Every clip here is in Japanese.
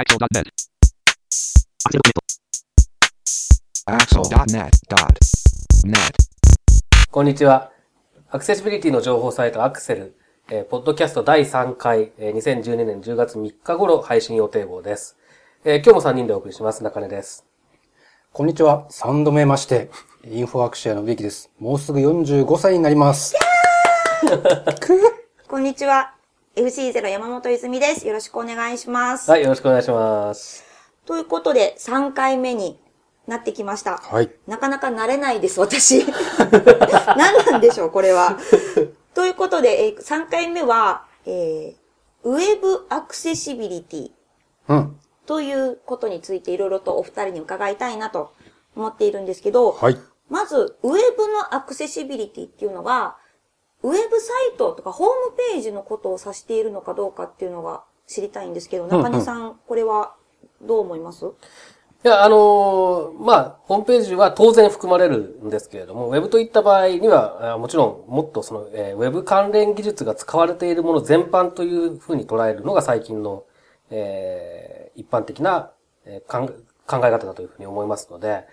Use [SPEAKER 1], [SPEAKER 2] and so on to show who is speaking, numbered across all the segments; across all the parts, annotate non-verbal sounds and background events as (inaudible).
[SPEAKER 1] Axel.net.
[SPEAKER 2] Axel.net.net.
[SPEAKER 3] こんにちは。アクセシビリティの情報サイトアクセル、えーポッドキャスト第3回、えー2012年10月3日頃配信予定号です。えー今日も3人でお送りします。中根です。
[SPEAKER 4] こんにちは。3度目まして、インフォアクシアの植木です。もうすぐ45歳になります。(laughs)
[SPEAKER 5] こんにちは。FC0 山本泉です。よろしくお願いします。
[SPEAKER 3] はい、よろしくお願いします。
[SPEAKER 5] ということで、3回目になってきました。
[SPEAKER 4] はい。
[SPEAKER 5] なかなか慣れないです、私。(laughs) 何なんでしょう、これは。ということで、えー3回目は、えーウェブアクセシビリティ
[SPEAKER 4] うん。
[SPEAKER 5] ということについていろいろとお二人に伺いたいなと思っているんですけど、
[SPEAKER 4] はい。
[SPEAKER 5] まず、ウェブのアクセシビリティっていうのが、ウェブサイトとかホームページのことを指しているのかどうかっていうのが知りたいんですけど、中根さん、これはどう思います？
[SPEAKER 3] いや、あのーまあ、ホームページは当然含まれるんですけれども、ウェブといった場合には、あもちろんもっとその、えーウェブ関連技術が使われているもの全般というふうに捉えるのが最近の、えー一般的な、えー考え方だというふうに思いますので、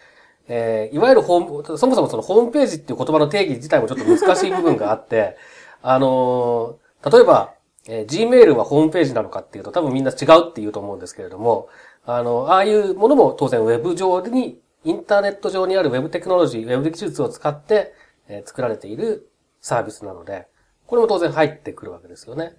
[SPEAKER 3] えーいわゆるホーム、そもそもそのホームページっていう言葉の定義自体もちょっと難しい部分があって、(laughs) あのー例えば、えー Gmail はホームページなのかっていうと多分みんな違うって言うと思うんですけれども、あの、ああいうものも当然ウェブ上に、インターネット上にあるウェブテクノロジー、ウェブ技術を使って、えー作られているサービスなので、これも当然入ってくるわけですよね。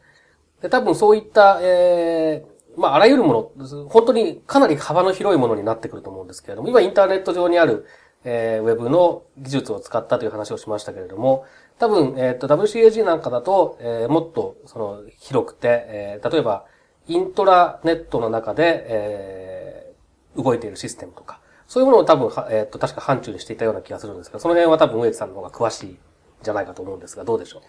[SPEAKER 3] で、多分そういった、えーまあ、あらゆるもの、本当にかなり幅の広いものになってくると思うんですけれども、今インターネット上にある、えーウェブの技術を使ったという話をしましたけれども、多分、えっ、と、WCAG なんかだと、えーもっと、その、広くて、えー例えば、イントラネットの中で、えー動いているシステムとか、そういうものを多分、はえっ、と、確か範疇にしていたような気がするんですが、その辺は多分、植木さんの方が詳しいんじゃないかと思うんですが、どうでしょう？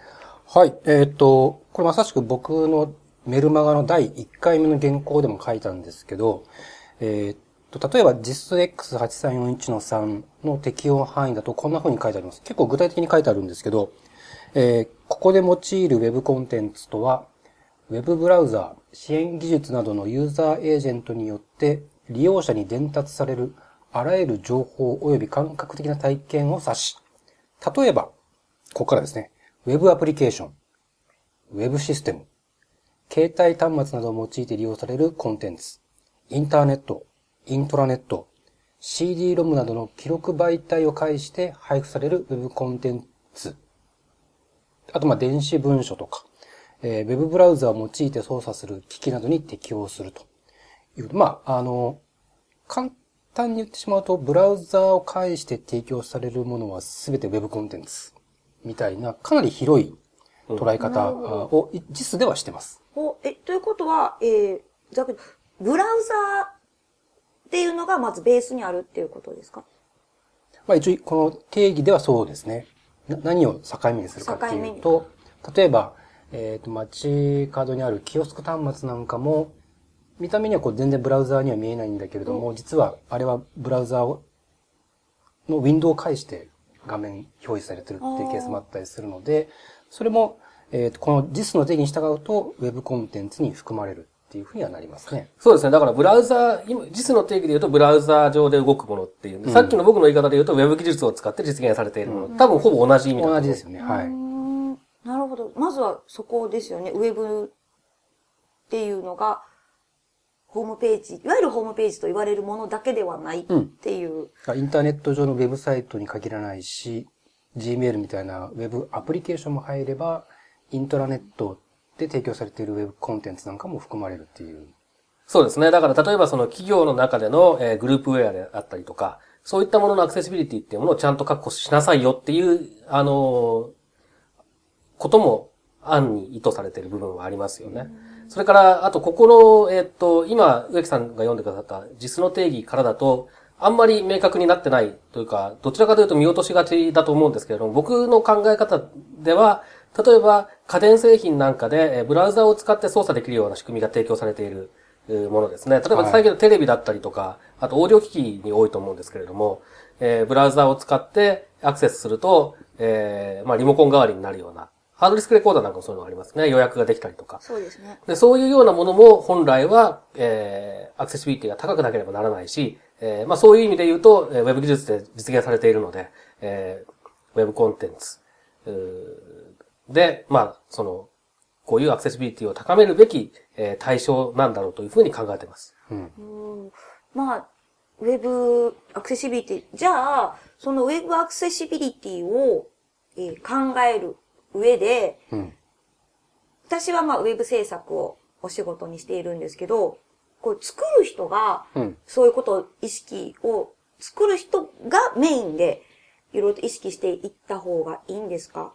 [SPEAKER 4] はい。えっ、と、これまさしく僕のメルマガの第1回目の原稿でも書いたんですけど、えっ、と、例えば JISX8341 の3の適用範囲だとこんな風に書いてあります。結構具体的に書いてあるんですけど、えーここで用いる Web コンテンツとは、Web ブラウザー、支援技術などのユーザーエージェントによって利用者に伝達されるあらゆる情報及び感覚的な体験を指し、例えば、ここからですね、Web アプリケーション、Web システム、携帯端末などを用いて利用されるコンテンツ、インターネット、イントラネット、CD-ROM などの記録媒体を介して配布される Web コンテンツ、あと、まあ、電子文書とか、えー、Web ブラウザを用いて操作する機器などに適用すると。いう。まあ、あの、簡単に言ってしまうと、ブラウザを介して提供されるものは全て Web コンテンツみたいな、かなり広い捉え方を JIS ではしてます。
[SPEAKER 5] おえ、ということは、えー、ざっくりブラウザーっていうのがまずベースにあるっていうことですか？
[SPEAKER 4] まあ一応、この定義ではそうですね。な何を境目にするかっていうと、例えば、えっ、と、街角にあるキオスク端末なんかも、見た目にはこう全然ブラウザーには見えないんだけれども、実はあれはブラウザーをのウィンドウを介して画面表示されてるっていうケースもあったりするので、それも、えっ、と、この JIS の定義に従うと、ウェブコンテンツに含まれるっていうふうにはなりますね。
[SPEAKER 3] そうですね。だからブラウザー、今、実の定義で言うとブラウザー上で動くものっていう。さっきの僕の言い方で言うと、ウェブ技術を使って実現されているもの。多分ほぼ同じ意味だ
[SPEAKER 4] 同じですよね。はい。
[SPEAKER 5] うーんなるほど。まずはそこですよね。ウェブっていうのが、ホームページ、いわゆるホームページと言われるものだけではないっていう。
[SPEAKER 4] インターネット上のウェブサイトに限らないし、Gmail みたいなウェブアプリケーションも入れば、イントラネットで提供されているウェブコンテンツなんかも含まれるっていう。
[SPEAKER 3] そうですね。だから例えばその企業の中での、えーグループウェアであったりとか、そういったもののアクセシビリティっていうものをちゃんと確保しなさいよっていう、あのーことも案に意図されている部分はありますよね。それから、あと、ここの、えっと、今、植木さんが読んでくださった実の定義からだと、あんまり明確になってないというか、どちらかというと見落としがちだと思うんですけれども、僕の考え方では、例えば家電製品なんかで、えーブラウザを使って操作できるような仕組みが提供されているえーものですね。例えば
[SPEAKER 4] はい
[SPEAKER 3] 最近のテレビだったりとか、あとオーディオ機器に多いと思うんですけれども、えーブラウザを使ってアクセスすると、えーまあリモコン代わりになるような、ハードディスクレコーダーなんかもそういうのがありますね。予約ができたりとか。
[SPEAKER 5] そうですね。
[SPEAKER 3] で、そういうようなものも本来は、えー、アクセシビリティが高くなければならないし、えー、まあそういう意味で言うと、えー、ウェブ技術で実現されているので、えー、ウェブコンテンツ、で、まあ、その、こういうアクセシビリティを高めるべき、えー、対象なんだろうというふうに考えています。
[SPEAKER 5] うん、まあ、ウェブアクセシビリティ、じゃあ、そのウェブアクセシビリティを、えー、考える上で、うん、私はまあウェブ制作をお仕事にしているんですけど、こう作る人が、そういうことを意識を、作る人がメインで、いろいろと意識していった方がいいんですか？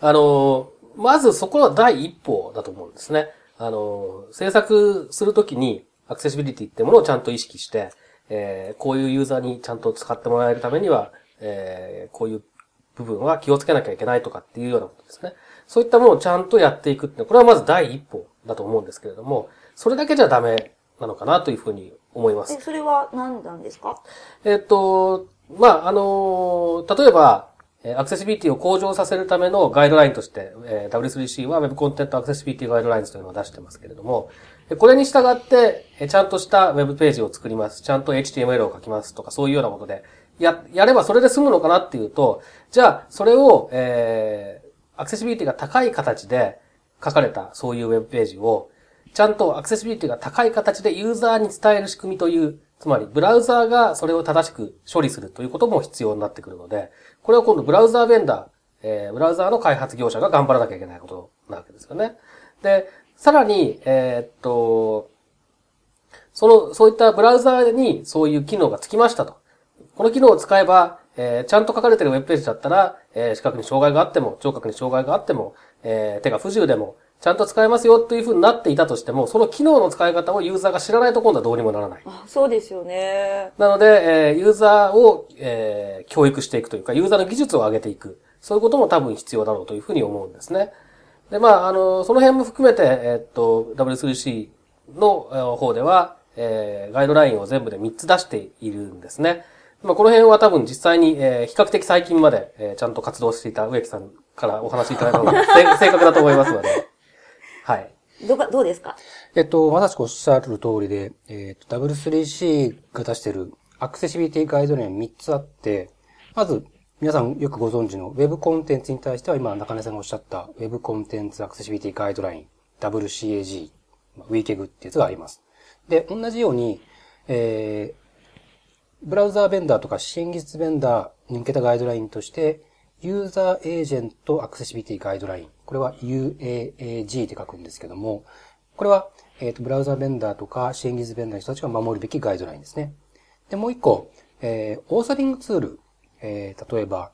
[SPEAKER 3] あの、まずそこは第一歩だと思うんですね。あの、制作するときにアクセシビリティってものをちゃんと意識して、えー、こういうユーザーにちゃんと使ってもらえるためには、えー、こういう部分は気をつけなきゃいけないとかっていうようなことですね。そういったものをちゃんとやっていくってこれはまず第一歩だと思うんですけれども、それだけじゃダメなのかなというふうに思います。
[SPEAKER 5] え、それは何なんですか？
[SPEAKER 3] えっと、まあ、あの、例えば、アクセシビリティを向上させるためのガイドラインとして、え W3C は Web コンテントアクセシビリティガイドラインズというのを出してますけれども、これに従って、ちゃんとした Web ページを作ります。ちゃんと HTML を書きますとか、そういうようなことで、や、やればそれで済むのかなっていうと、じゃあ、それを、えー、アクセシビリティが高い形で書かれたそういう Web ページを、ちゃんとアクセシビリティが高い形でユーザーに伝える仕組みという、つまり、ブラウザーがそれを正しく処理するということも必要になってくるので、これは今度ブラウザーベンダー、えー、ブラウザーの開発業者が頑張らなきゃいけないことなわけですよね。で、さらに、えー、っと、その、そういったブラウザーにそういう機能がつきましたと。この機能を使えば、えー、ちゃんと書かれているウェブページだったら、えー、視覚に障害があっても、聴覚に障害があっても、えー、手が不自由でも、ちゃんと使えますよというふうになっていたとしても、その機能の使い方をユーザーが知らないと今度はどうにもならない。
[SPEAKER 5] あそうですよね。
[SPEAKER 3] なので、えー、ユーザーを、えー、教育していくというか、ユーザーの技術を上げていく。そういうことも多分必要だろうというふうに思うんですね。で、まあ、あの、その辺も含めて、えー、っと、W3C の方では、えー、ガイドラインを全部で3つ出しているんですね。まあ、この辺は多分実際に、えー、比較的最近まで、えー、ちゃんと活動していた植木さんからお話しいただいたのが (laughs) 正確だと思いますので。はい。
[SPEAKER 5] どうどうですか？
[SPEAKER 4] えっと、まさしくおっしゃる通りで、えっと、W3C が出しているアクセシビリティガイドライン3つあって、まず、皆さんよくご存知の Web コンテンツに対しては今中根さんがおっしゃった Web コンテンツアクセシビリティガイドライン WCAG、WCAG ってやつがあります。で、同じように、えー、ブラウザーベンダーとか支援技術ベンダーに向けたガイドラインとして、User Agent Accessibility Guideline。これは UAAG って書くんですけども、これは、えっ、と、ブラウザーベンダーとか支援技術ベンダーの人たちが守るべきガイドラインですね。で、もう一個、えー、オーサリングツール。えー、例えば、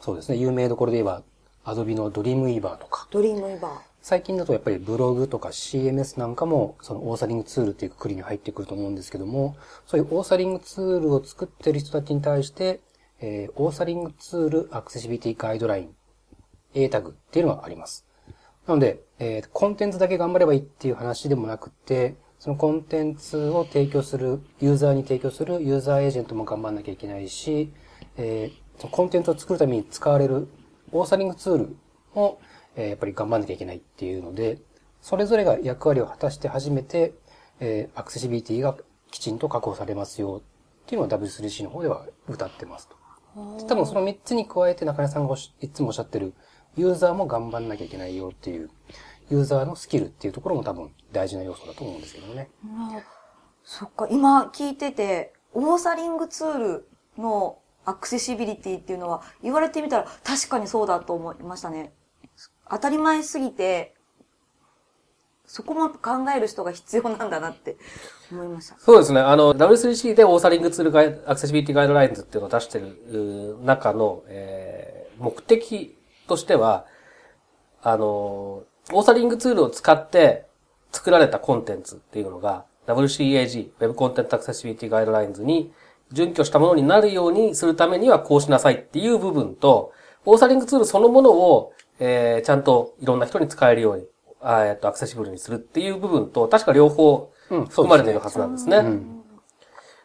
[SPEAKER 4] そうですね、有名どころで言えば、アドビのドリームウィーバーとか。
[SPEAKER 5] ドリームウィーバー。
[SPEAKER 4] 最近だとやっぱりブログとか CMS なんかも、そのオーサリングツールっていうくくりに入ってくると思うんですけども、そういうオーサリングツールを作ってる人たちに対して、えー、オーサリングツールアクセシビリティガイドライン A タグっていうのがあります。なので、えー、コンテンツだけ頑張ればいいっていう話でもなくて、そのコンテンツを提供する、ユーザーに提供するユーザーエージェントも頑張んなきゃいけないし、えー、そのコンテンツを作るために使われるオーサリングツールも、えー、やっぱり頑張んなきゃいけないっていうので、それぞれが役割を果たして初めて、えー、アクセシビリティがきちんと確保されますよっていうのは W3C の方では歌ってますと。多分その3つに加えて中根さんがいつもおっしゃってる、ユーザーも頑張んなきゃいけないよっていう、ユーザーのスキルっていうところも多分大事な要素だと思うんですけどね。
[SPEAKER 5] うん、そっか、今聞いてて、オーサリングツールのアクセシビリティっていうのは言われてみたら確かにそうだと思いましたね。当たり前すぎて、そこも考える人が必要なんだなって思いました。
[SPEAKER 3] そうですね。あの、W3C で Authoring Tool ガイ Accessibility Guidelines っていうのを出してる中の、えー、目的としては、あの、オーサリングツールを使って作られたコンテンツっていうのが WCAG、Web Content Accessibility Guidelines に準拠したものになるようにするためにはこうしなさいっていう部分と、オーサリングツールそのものを、えー、ちゃんといろんな人に使えるようにえっと、アクセシブルにするっていう部分と、確か両方含まれているはずなんですね。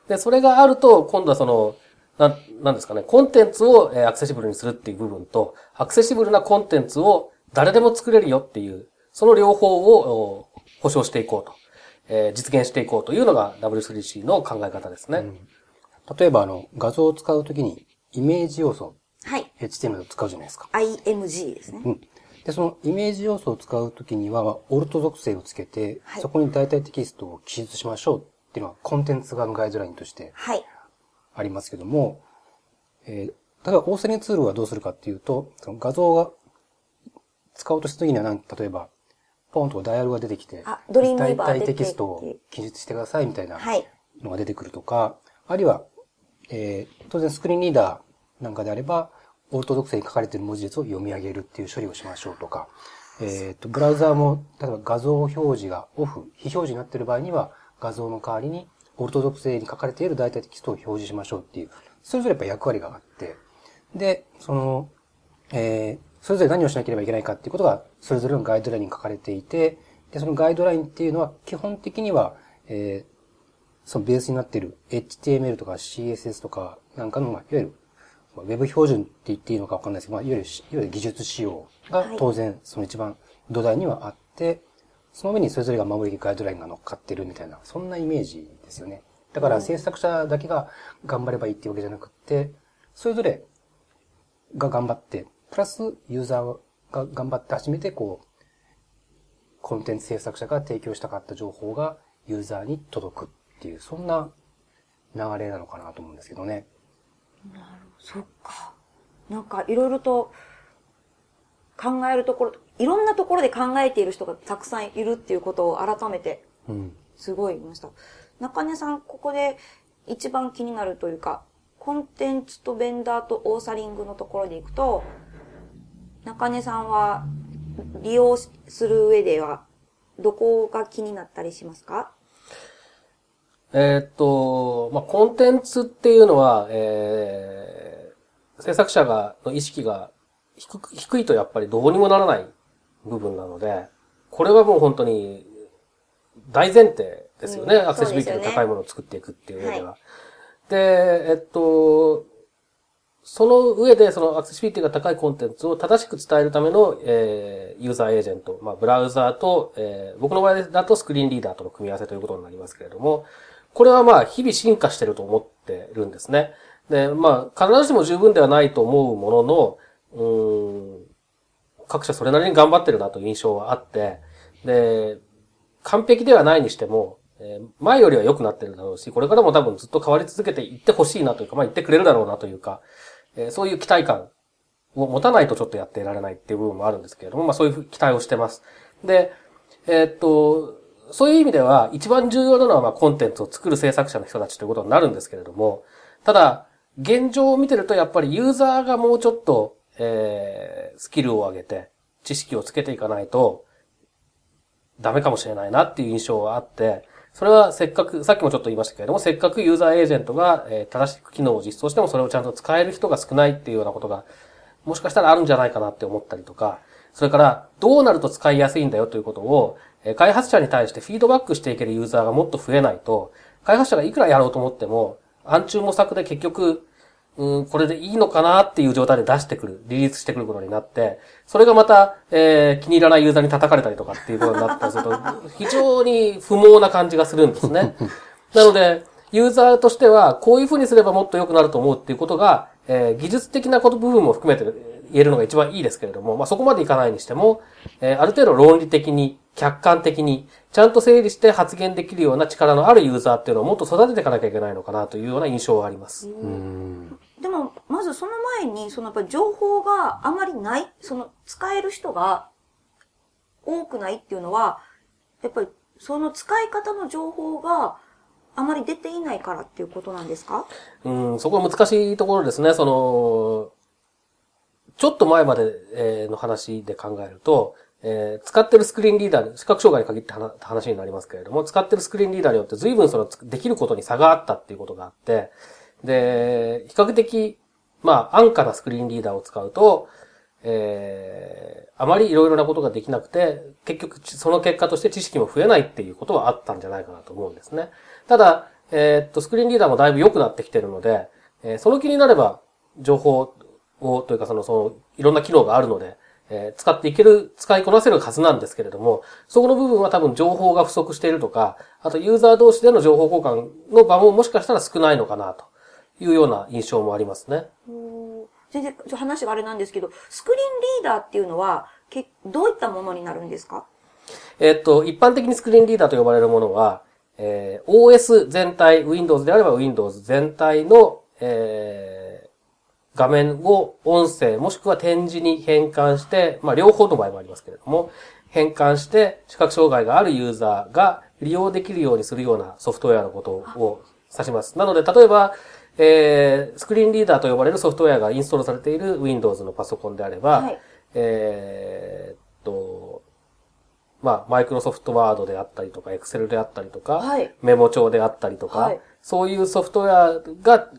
[SPEAKER 3] で、それがあると、今度はその、な、なんですかね、コンテンツを、えーアクセシブルにするっていう部分と、アクセシブルなコンテンツを誰でも作れるよっていう、その両方をお保証していこうと、えー実現していこうというのが W3C の考え方ですね。
[SPEAKER 4] 例えば、あの、画像を使うときに、イメージ要素、
[SPEAKER 5] はい。
[SPEAKER 4] HTML を使うじゃないですか。
[SPEAKER 5] IMG ですね。
[SPEAKER 4] うん。で、そのイメージ要素を使うときには、オルト属性をつけて、
[SPEAKER 5] はい
[SPEAKER 4] そこに代替テキストを記述しましょうっていうのは、コンテンツ側のガイドラインとして
[SPEAKER 5] はい。
[SPEAKER 4] ありますけども、えー例えば、オーセニツールはどうするかっていうと、その画像が使おうとしたときにはなん、例えば、ポンとダイヤルが出てきて、
[SPEAKER 5] あドリーム
[SPEAKER 4] 代替テキストを記述してくださいみたいな
[SPEAKER 5] はい
[SPEAKER 4] のが出てくるとか、あるいは、えー当然スクリーンリーダーなんかであれば、オート属性に書かれている文字列を読み上げるっていう処理をしましょうとか、えっ、と、ブラウザーも、例えば画像表示がオフ、非表示になっている場合には、画像の代わりに、オルト属性に書かれている代替テキストを表示しましょうっていう、それぞれやっぱ役割があって、で、その、えーそれぞれ何をしなければいけないかっていうことが、それぞれのガイドラインに書かれていて、で、そのガイドラインっていうのは、基本的には、えーそのベースになっている HTML とか CSS とかなんかの、まあ、いわゆる、ウェブ標準って言っていいのかわかんないですけど、まあ、いわゆるし、いわゆる技術仕様が
[SPEAKER 5] はい
[SPEAKER 4] 当然その一番土台にはあって、その上にそれぞれが守りガイドラインが乗っかってるみたいな、そんなイメージですよね。だから制作者だけが頑張ればいいっていうわけじゃなくって、それぞれが頑張って、プラスユーザーが頑張って初めてこう、コンテンツ制作者が提供したかった情報がユーザーに届くっていう、そんな流れなのかなと思うんですけどね。
[SPEAKER 5] そっか。なんかいろいろと考えるところ、いろんなところで考えている人がたくさんいるっていうことを改めて
[SPEAKER 4] うん。
[SPEAKER 5] すごい言いました。中根さん、ここで一番気になるというか、コンテンツとベンダーとオーサリングのところでいくと、中根さんは利用する上では、どこが気になったりしますか？
[SPEAKER 3] えーっと、まあ、コンテンツっていうのは、えー、制作者が、の意識が低く、低いとやっぱりどうにもならない部分なので、これはもう本当に大前提ですよね。
[SPEAKER 5] うん
[SPEAKER 3] アクセシビリティの高いものを作っていくっていう上では。で、えっと、その上で、そのアクセシビリティが高いコンテンツを正しく伝えるための、えーユーザーエージェント、まあ、ブラウザーと、えー僕の場合だとスクリーンリーダーとの組み合わせということになりますけれども、これはまあ、日々進化してると思ってるんですね。で、まあ、必ずしも十分ではないと思うものの、うん、各社それなりに頑張ってるなという印象はあって、で、完璧ではないにしても、え前よりは良くなってるだろうし、これからも多分ずっと変わり続けていってほしいなというか、まあ言ってくれるだろうなというか、えそういう期待感を持たないとちょっとやっていられないっていう部分もあるんですけれども、まあそういう期待をしてます。で、えーっと、そういう意味では一番重要なのはまあコンテンツを作る制作者の人たちということになるんですけれども、ただ、現状を見てるとやっぱりユーザーがもうちょっと、えースキルを上げて、知識をつけていかないと、ダメかもしれないなっていう印象はあって、それはせっかく、さっきもちょっと言いましたけれども、せっかくユーザーエージェントが、えー正しく機能を実装してもそれをちゃんと使える人が少ないっていうようなことが、もしかしたらあるんじゃないかなって思ったりとか、それから、どうなると使いやすいんだよということを、開発者に対してフィードバックしていけるユーザーがもっと増えないと、開発者がいくらやろうと思っても、暗中模索で結局、うん、これでいいのかなっていう状態で出してくる、リリースしてくることになって、それがまた、えー気に入らないユーザーに叩かれたりとかっていうことになったりすると、非常に不毛な感じがするんですね。(laughs) なので、ユーザーとしては、こういうふうにすればもっと良くなると思うっていうことが、えー技術的なこと部分も含めて言えるのが一番いいですけれども、まあ、そこまでいかないにしても、えーある程度論理的に、客観的に、ちゃんと整理して発言できるような力のあるユーザーっていうのをもっと育てていかなきゃいけないのかなというような印象はあります。
[SPEAKER 4] うん。
[SPEAKER 5] でも、まずその前に、そのやっぱり情報があまりない、その使える人が多くないっていうのは、やっぱりその使い方の情報があまり出ていないからっていうことなんですか？
[SPEAKER 3] うん、そこは難しいところですね。その、ちょっと前までの話で考えると、えー使ってるスクリーンリーダー、視覚障害に限って話になりますけれども、使ってるスクリーンリーダーによって随分そのできることに差があったっていうことがあって、で、比較的、まあ、安価なスクリーンリーダーを使うと、えーあまりいろいろなことができなくて、結局その結果として知識も増えないっていうことはあったんじゃないかなと思うんですね。ただ、えーっと、スクリーンリーダーもだいぶ良くなってきてるので、えーその気になれば、情報を、というかその、その、いろんな機能があるので、えー使っていける、使いこなせるはずなんですけれども、そこの部分は多分情報が不足しているとか、あとユーザー同士での情報交換の場ももしかしたら少ないのかな、というような印象もありますね。
[SPEAKER 5] 全然、ちょ話があれなんですけど、スクリーンリーダーっていうのは、けどういったものになるんですか？
[SPEAKER 3] えっと、一般的にスクリーンリーダーと呼ばれるものは、えー OS 全体、Windows であれば Windows 全体の、えー画面を音声もしくは展示に変換して、まあ両方の場合もありますけれども、変換して視覚障害があるユーザーが利用できるようにするようなソフトウェアのことを指します。なので、例えば、えースクリーンリーダーと呼ばれるソフトウェアがインストールされている Windows のパソコンであれば、
[SPEAKER 5] はい。
[SPEAKER 3] えーっと、まあ、マイクロソフトワードであったりとか、エクセルであったりとか、
[SPEAKER 5] はい。
[SPEAKER 3] メモ帳であったりとか、
[SPEAKER 5] はい。
[SPEAKER 3] そういうソフトウェアが、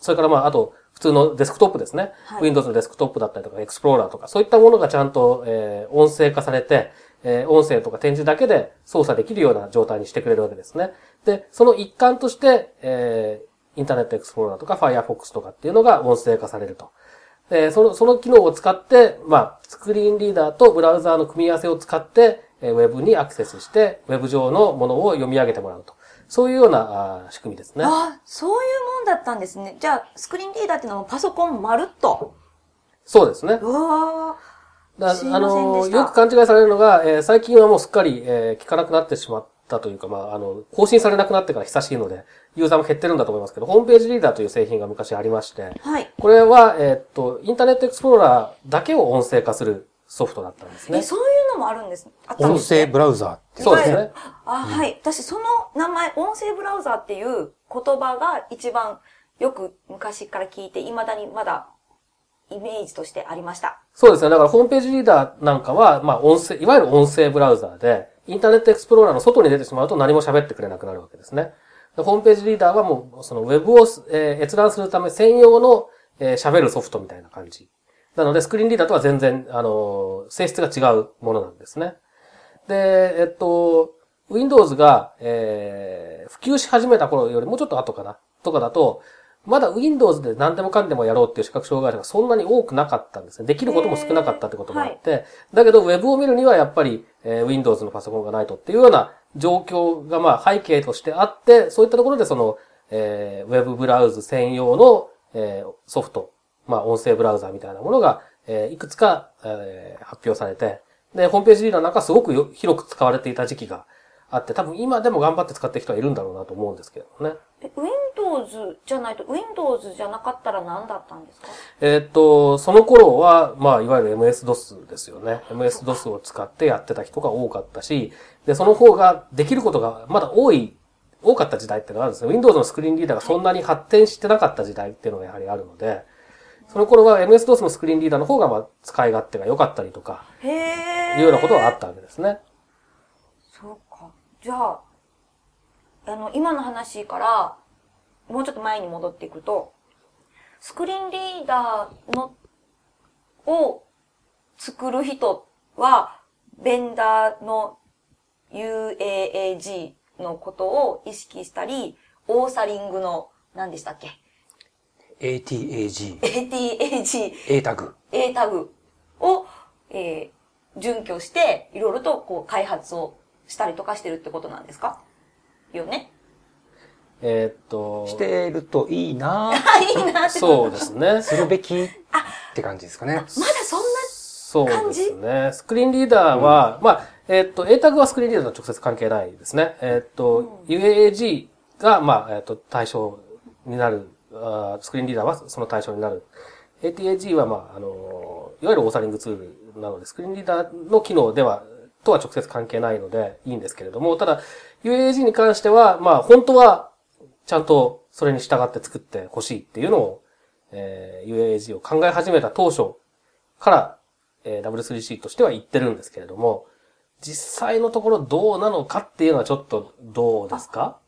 [SPEAKER 3] それからまあ、あと、普通のデスクトップですね。
[SPEAKER 5] はい
[SPEAKER 3] Windows のデスクトップだったりとか、エクスプローラーとか、そういったものがちゃんと、えー音声化されて、えー音声とか展示だけで操作できるような状態にしてくれるわけですね。で、その一環として、えーインターネットエクスプローラーとか Firefox とかっていうのが音声化されると。えーその、その機能を使って、まあ、スクリーンリーダーとブラウザーの組み合わせを使って、えーウェブにアクセスして、ウェブ上のものを読み上げてもらうと。そういうような仕組みですね。
[SPEAKER 5] あ、そういうもんだったんですね。じゃあ、スクリーンリーダーっていうのはパソコンまるっと。
[SPEAKER 3] そうですね。
[SPEAKER 5] うわ
[SPEAKER 3] だあの、よく勘違いされるのが、えー最近はもうすっかり、えー聞かなくなってしまったというか、まあ、あの、更新されなくなってから久しいので、ユーザーも減ってるんだと思いますけど、ホームページリーダーという製品が昔ありまして、
[SPEAKER 5] ーはい。
[SPEAKER 3] これは、えーっと、インターネットエクスプローラーだけを音声化するソフトだったんです
[SPEAKER 5] え、
[SPEAKER 3] ね。
[SPEAKER 5] そういうのもあるんです。
[SPEAKER 4] 音声ブラウザーって。
[SPEAKER 3] そうですね。
[SPEAKER 5] あ、はい。私、その名前、音声ブラウザーっていう言葉が一番よく昔から聞いて、未だにまだイメージとしてありました。
[SPEAKER 3] そうですね。だからホームページリーダーなんかは、まあ音声、いわゆる音声ブラウザーで、インターネットエクスプローラーの外に出てしまうと何も喋ってくれなくなるわけですね。でホームページリーダーはもう、そのウェブを、えー閲覧するため専用の、えー喋るソフトみたいな感じ。なので、スクリーンリーダーとは全然、あのー性質が違うものなんですね。で、えっと、Windows が、えー普及し始めた頃よりもうちょっと後かな、とかだと、まだ Windows で何でもかんでもやろうっていう視覚障害者がそんなに多くなかったんですね。できることも少なかったってこともあって、だけど Web を見るにはやっぱり、えー Windows のパソコンがないとっていうような状況がまあ背景としてあって、そういったところでその、えー Web ブラウズ専用の、えーソフト、まあ音声ブラウザーみたいなものが、えーいくつか、えー発表されて、で、ホームページリーダーなんかすごくよ広く使われていた時期があって、多分今でも頑張って使ってる人はいるんだろうなと思うんですけどね。
[SPEAKER 5] え、Windows じゃないと、Windows じゃなかったら何だったんですか？
[SPEAKER 3] えーっと、その頃は、まあ、いわゆる MS-DOS ですよね。MS-DOS を使ってやってた人が多かったし、で、その方ができることがまだ多い、多かった時代っていうのがあるんですね。Windows のスクリーンリーダーがそんなに発展してなかった時代っていうのがやはりあるので、その頃は MS-DOS のスクリーンリーダーの方が、まあ、使い勝手が良かったりとか。いうようなことはあったわけですね。
[SPEAKER 5] そうか。じゃあ、あの、今の話から、もうちょっと前に戻っていくと、スクリーンリーダーの、を作る人は、ベンダーの UAAG のことを意識したり、オーサリングの、何でしたっけ？
[SPEAKER 4] ATAG、
[SPEAKER 5] ?ATAG、
[SPEAKER 4] A タグ。
[SPEAKER 5] A タグを、えー、準拠して、いろいろとこう開発をしたりとかしてるってことなんですか？よね。
[SPEAKER 3] えーっと、
[SPEAKER 4] してるといいな
[SPEAKER 5] あ、(laughs) いいなって。
[SPEAKER 3] そうですね。(laughs)
[SPEAKER 4] するべきって感じですかね。
[SPEAKER 5] まだそんな、
[SPEAKER 3] そうですね。スクリーンリーダーは、まあ、えーっと、A タグはスクリーンリーダーと直接関係ないですね。えーっと、UAAG が、まあ、えーっと、対象になる、あスクリーンリーダーはその対象になる。ATAG は、まあ、あの、いわゆるオーサリングツールなので、スクリーンリーダーの機能では、とは直接関係ないので、いいんですけれども、ただ、UAG に関しては、まあ、本当は、ちゃんとそれに従って作ってほしいっていうのを、えー UAAG を考え始めた当初から、えー W3C としては言ってるんですけれども、実際のところどうなのかっていうのはちょっとどうですか？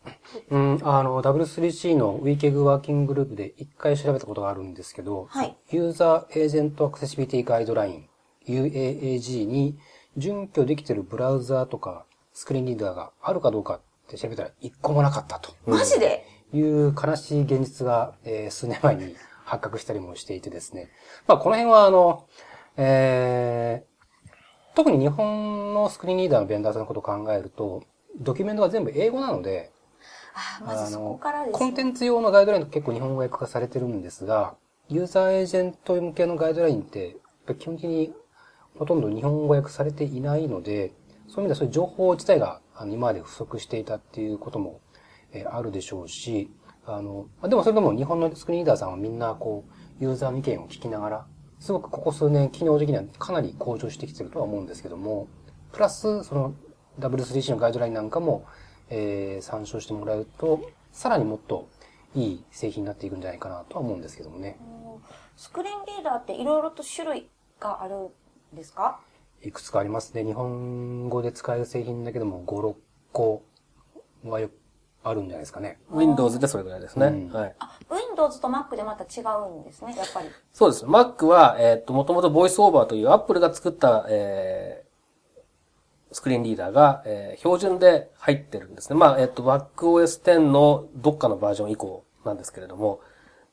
[SPEAKER 4] うん、あの、W3C の WeKeg ワーキンググループで一回調べたことがあるんですけど、
[SPEAKER 5] はい。
[SPEAKER 4] User Agent Accessibility Guideline、UAAG に準拠できてるブラウザーとかスクリーンリーダーがあるかどうかって調べたら一個もなかったと
[SPEAKER 5] マジで？
[SPEAKER 4] いいう悲しい現実が、えー数年前に発覚したりもしていてですね。まあ、この辺は、あの、えー特に日本のスクリーンリーダーのベンダーさんのことを考えると、ドキュメントが全部英語なので、
[SPEAKER 5] あまずそこからですね。
[SPEAKER 4] コンテンツ用のガイドラインって結構日本語訳化されてるんですが、ユーザーエージェント向けのガイドラインって、基本的にほとんど日本語訳されていないので、そういう意味ではそういう情報自体が今まで不足していたっていうことも、えーあるでしょうし、あの、まあでもそれでも日本のスクリーンリーダーさんはみんなこう、ユーザーの意見を聞きながら、すごくここ数年機能的にはかなり向上してきてるとは思うんですけども、プラスその W3C のガイドラインなんかも、えー参照してもらうと、さらにもっといい製品になっていくんじゃないかなとは思うんですけどもね。
[SPEAKER 5] スクリーンリーダーっていろいろと種類があるんですか？
[SPEAKER 4] いくつかありますね。日本語で使える製品だけでも5、6個はよあるんじゃないですかね。
[SPEAKER 3] Windows でそれぐらいですね。
[SPEAKER 4] うん
[SPEAKER 3] はい。
[SPEAKER 5] あ、Windows と Mac でまた違うんですね、やっぱり。
[SPEAKER 3] そうです。Mac は、えっ、と、もともと VoiceOver という Apple が作った、えースクリーンリーダーが、えー標準で入ってるんですね。まあ、えっ、と、MacOS X のどっかのバージョン以降なんですけれども、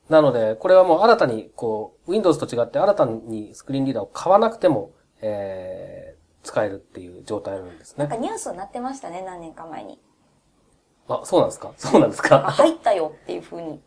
[SPEAKER 3] なので、これはもう新たに、こう、Windows と違って新たにスクリーンリーダーを買わなくても、えー使えるっていう状態なんですね
[SPEAKER 5] なん。かニュースになってましたね、何年か前に。
[SPEAKER 3] あ、そうなんですか？(laughs) そうなんです
[SPEAKER 5] あ、
[SPEAKER 3] か
[SPEAKER 5] 入ったよっていう風に。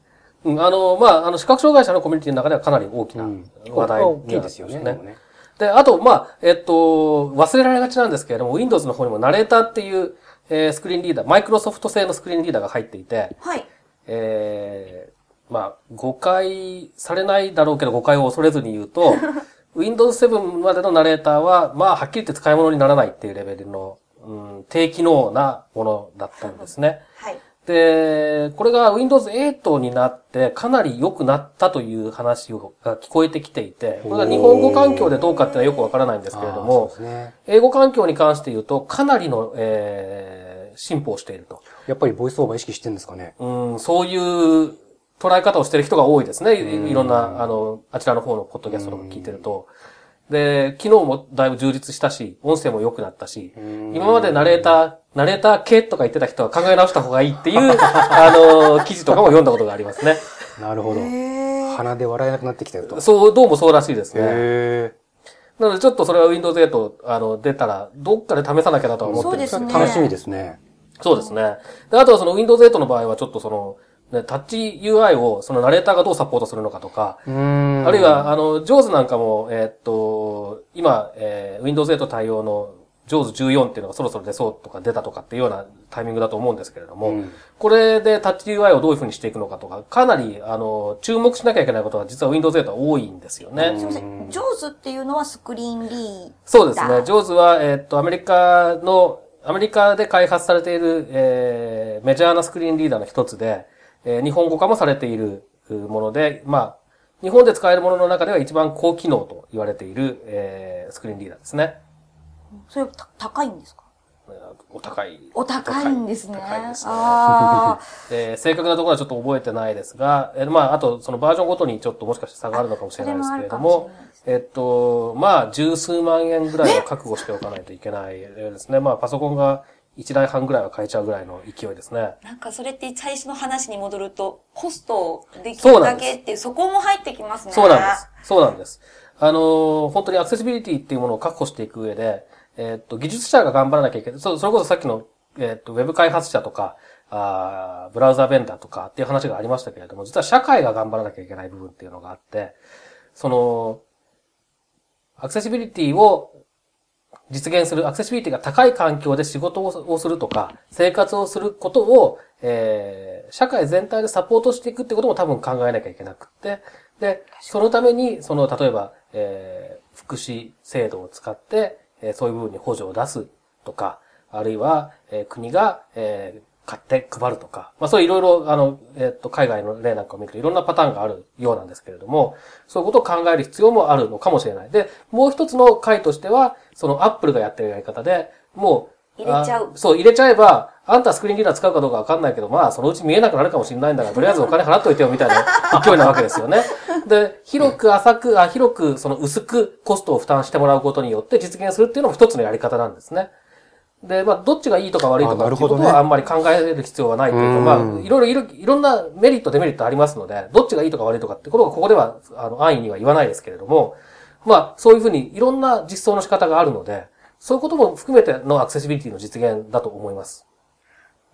[SPEAKER 3] うん、あの、まあ、あの、視覚障害者のコミュニティの中ではかなり大きな
[SPEAKER 4] うん
[SPEAKER 3] 話題に
[SPEAKER 4] 大きいですよね。ね
[SPEAKER 3] で、あと、まあ、えっと、忘れられがちなんですけれども、Windows の方にもナレーターっていう、えースクリーンリーダー、マイクロソフト製のスクリーンリーダーが入っていて、
[SPEAKER 5] はい。
[SPEAKER 3] えーまあ、誤解されないだろうけど誤解を恐れずに言うと、(laughs) Windows 7までのナレーターは、まあ、はっきり言って使い物にならないっていうレベルの、うん、低機能なものだったんですね。
[SPEAKER 5] はい。
[SPEAKER 3] で、これが Windows 8になってかなり良くなったという話が聞こえてきていて、これが日本語環境でどうかっていうのはよくわからないんですけれども
[SPEAKER 4] ね。
[SPEAKER 3] 英語環境に関して言うとかなりの、えー進歩をしていると。
[SPEAKER 4] やっぱりボイスオーバー意識してるんですかね。
[SPEAKER 3] うん、そういう捉え方をしてる人が多いですね。いいろんな、あの、あちらの方のポッドキャストとか聞いてると。で、機能もだいぶ充実したし、音声も良くなったし、今までナレーター、ナレーター系とか言ってた人は考え直した方がいいっていう、(laughs) あの、記事とかも読んだことがありますね。
[SPEAKER 4] なるほど。鼻で笑えなくなってきてると。
[SPEAKER 3] そう、どうもそうらしいですね。
[SPEAKER 4] へ
[SPEAKER 3] なのでちょっとそれは Windows 8、あの、出たら、どっかで試さなきゃなとは思ってるんです
[SPEAKER 5] そうですね
[SPEAKER 4] ー楽しみですね。
[SPEAKER 3] そうですね。で、あとはその Windows 8の場合はちょっとその、ね、タッチ UI をそのナレーターがどうサポートするのかとか。あるいは、あの、JAWS なんかも、えーっと、今、えー Windows 8対応の JAWS14 っていうのがそろそろ出そうとか出たとかっていうようなタイミングだと思うんですけれども、
[SPEAKER 4] うん
[SPEAKER 3] これでタッチ UI をどういうふうにしていくのかとか、かなり、あの、注目しなきゃいけないことが実は Windows 8は多いんですよね。
[SPEAKER 5] すみません。ジョーズっていうのはスクリーンリー
[SPEAKER 3] そうですね。
[SPEAKER 5] ダー
[SPEAKER 3] JAWS は、えーっと、アメリカの、アメリカで開発されている、えーメジャーなスクリーンリーダーの一つで、えー日本語化もされているうもので、まあ、日本で使えるものの中では一番高機能と言われている、えースクリーンリーダーですね。
[SPEAKER 5] それた高いんですか？
[SPEAKER 3] えーお高い。
[SPEAKER 5] お高いんですね。
[SPEAKER 3] 高いですね。えー (laughs) 正確なところはちょっと覚えてないですが、えーまあ、あと、そのバージョンごとにちょっともしかして差があるのかもしれないですけれど
[SPEAKER 5] も
[SPEAKER 3] えっと、まあ、十数万円ぐらいは覚悟しておかないといけないですね。まあ、パソコンが1台半ぐらいは買えちゃうぐらいの勢いですね。
[SPEAKER 1] なんかそれって最初の話に戻ると、コストできるだけってそこも入ってきますね。
[SPEAKER 3] そうなんです。そうなんです。あのー本当にアクセシビリティっていうものを確保していく上で、えーっと、技術者が頑張らなきゃいけない。そそれこそさっきの、えーっと、ウェブ開発者とか、あーブラウザベンダーとかっていう話がありましたけれども、実は社会が頑張らなきゃいけない部分っていうのがあって、その、アクセシビリティを実現する、アクセシビリティが高い環境で仕事ををするとか、生活をすることを、えー社会全体でサポートしていくってことも多分考えなきゃいけなくって、で、そのために、その、例えば、えー福祉制度を使って、えーそういう部分に補助を出すとか、あるいは、えー国が、えー買って配るとか、まあそういろいろ、あの、えっと、海外の例なんかを見るといろんなパターンがあるようなんですけれども、そういうことを考える必要もあるのかもしれない。で、もう一つの回としては、そのアップルがやってるやり方で、もう、
[SPEAKER 1] 入れちゃう
[SPEAKER 3] あそう、入れちゃえば、あんたスクリーンリーダー使うかどうかわかんないけど、まあ、そのうち見えなくなるかもしれないんだから、とりあえずお金払っといてよ、みたいな (laughs) 勢いなわけですよね。で、広く浅く、あ、広く、その薄くコストを負担してもらうことによって実現するっていうのも一つのやり方なんですね。で、まあ、どっちがいいとか悪いとかっていうこと
[SPEAKER 4] るほどね
[SPEAKER 3] はあんまり考える必要はないというか、
[SPEAKER 4] うん
[SPEAKER 3] まあ、いろいろいろ、いろんなメリット、デメリットありますので、どっちがいいとか悪いとかってことはここでは、あの、安易には言わないですけれども、まあ、そういうふうにいろんな実装の仕方があるので、そういうことも含めてのアクセシビリティの実現だと思います。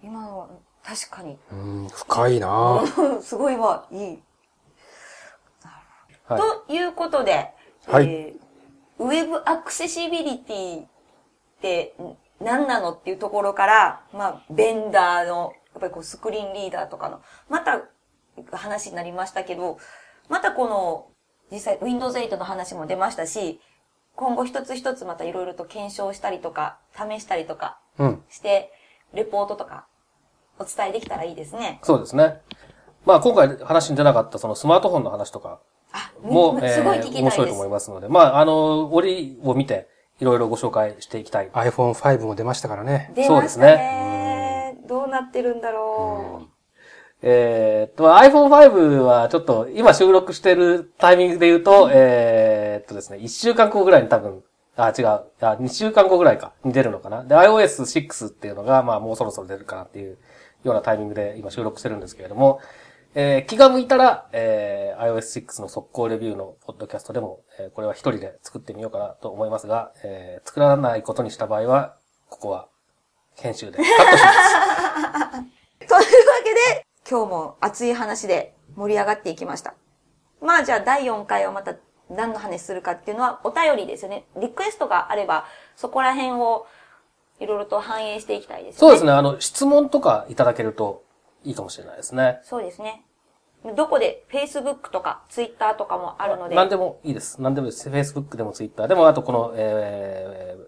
[SPEAKER 5] 今のは、確かに。
[SPEAKER 4] うん、深いなぁ (laughs)
[SPEAKER 5] すごいわ、いい。
[SPEAKER 3] はい。
[SPEAKER 5] ということで、
[SPEAKER 4] はい
[SPEAKER 5] えーウェブアクセシビリティってん何なのっていうところから、まあ、ベンダーの、やっぱりこうスクリーンリーダーとかの、また話になりましたけど、またこの、実際 Windows 8の話も出ましたし、今後一つ一つまたいろいろと検証したりとか、試したりとか
[SPEAKER 4] うん。
[SPEAKER 5] して、レポートとかお伝えできたらいいですね。
[SPEAKER 3] そうですね。まあ、今回話に出なかったそのスマートフォンの話とか
[SPEAKER 5] あ、
[SPEAKER 3] も、
[SPEAKER 5] すごい聞きたいです。
[SPEAKER 3] 面白いと思いますので、まあ、あの、折を見て、いろいろご紹介していきたい。
[SPEAKER 4] iPhone5 も出ましたからね。
[SPEAKER 5] 出ましたね。どうなってるんだろう。
[SPEAKER 3] えーっと、iPhone5 はちょっと、今収録してるタイミングで言うと、えーっとですね、1週間後ぐらいに多分、あ、違う、あ、2週間後ぐらいか、に出るのかな。で、iOS6 っていうのが、まあもうそろそろ出るかなっていうようなタイミングで今収録してるんですけれども、えー気が向いたら、えー iOS6 の速攻レビューのポッドキャストでも、えーこれは一人で作ってみようかなと思いますが、えー作らないことにした場合は、ここは、編集でカットします。(laughs)
[SPEAKER 5] というわけで、今日も熱い話で盛り上がっていきました。まあじゃあ第4回はまた何の話するかっていうのはお便りですよね。リクエストがあれば、そこら辺をいろいろと反映していきたいですよね。
[SPEAKER 3] そうですね、あの、質問とかいただけるといいかもしれないですね。
[SPEAKER 5] そうですね。どこで？Facebook とか Twitter とかもあるので。
[SPEAKER 3] 何でもいいです。何でもいいです。Facebook でも Twitter でも、あとこの、えー、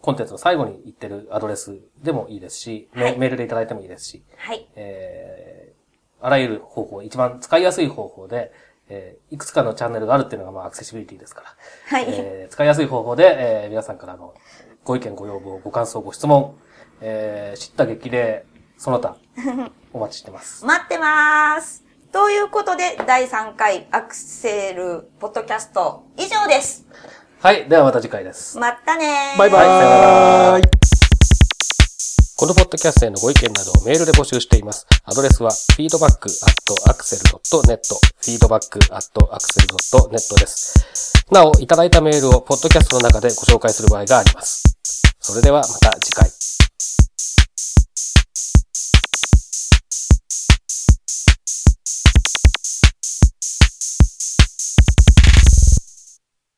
[SPEAKER 3] コンテンツの最後に言ってるアドレスでもいいですし、メ
[SPEAKER 5] はい
[SPEAKER 3] メールでいただいてもいいですし、
[SPEAKER 5] はい。
[SPEAKER 3] えー、あらゆる方法、一番使いやすい方法で、えー、いくつかのチャンネルがあるっていうのが、まあ、アクセシビリティですから。
[SPEAKER 5] はい。
[SPEAKER 3] えー使いやすい方法で、えー皆さんからのご意見、ご要望、ご感想、ご質問、えー知った激励、その他、(laughs) お待ちしてます。
[SPEAKER 5] 待ってまーす。ということで、第3回アクセルポッドキャスト以上です。
[SPEAKER 3] はい。ではまた次回です。
[SPEAKER 5] またねー。
[SPEAKER 4] バイバ
[SPEAKER 3] はいさよ。このポッドキャストへのご意見などをメールで募集しています。アドレスは feedback.axel.net feedback.axel.net です。なお、いただいたメールをポッドキャストの中でご紹介する場合があります。それではまた次回。